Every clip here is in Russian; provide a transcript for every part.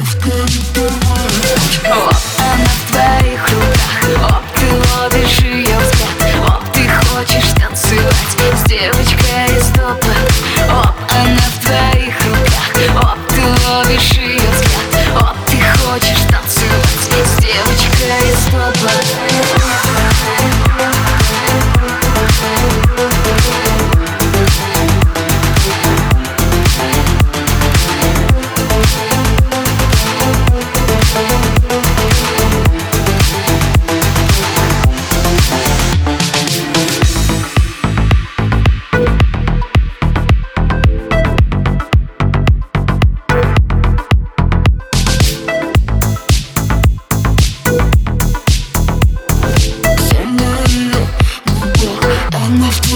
Let's go. Astro Project.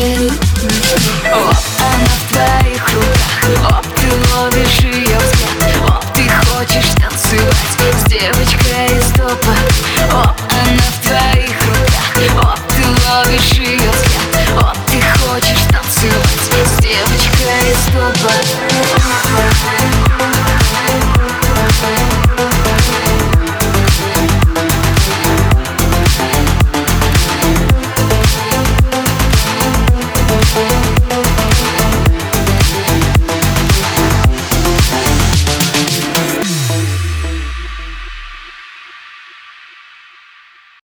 Вот она в твоих руках. Оп, ты ловишь ее взгляд Оп, ты хочешь танцевать С из топа. О, она в твоих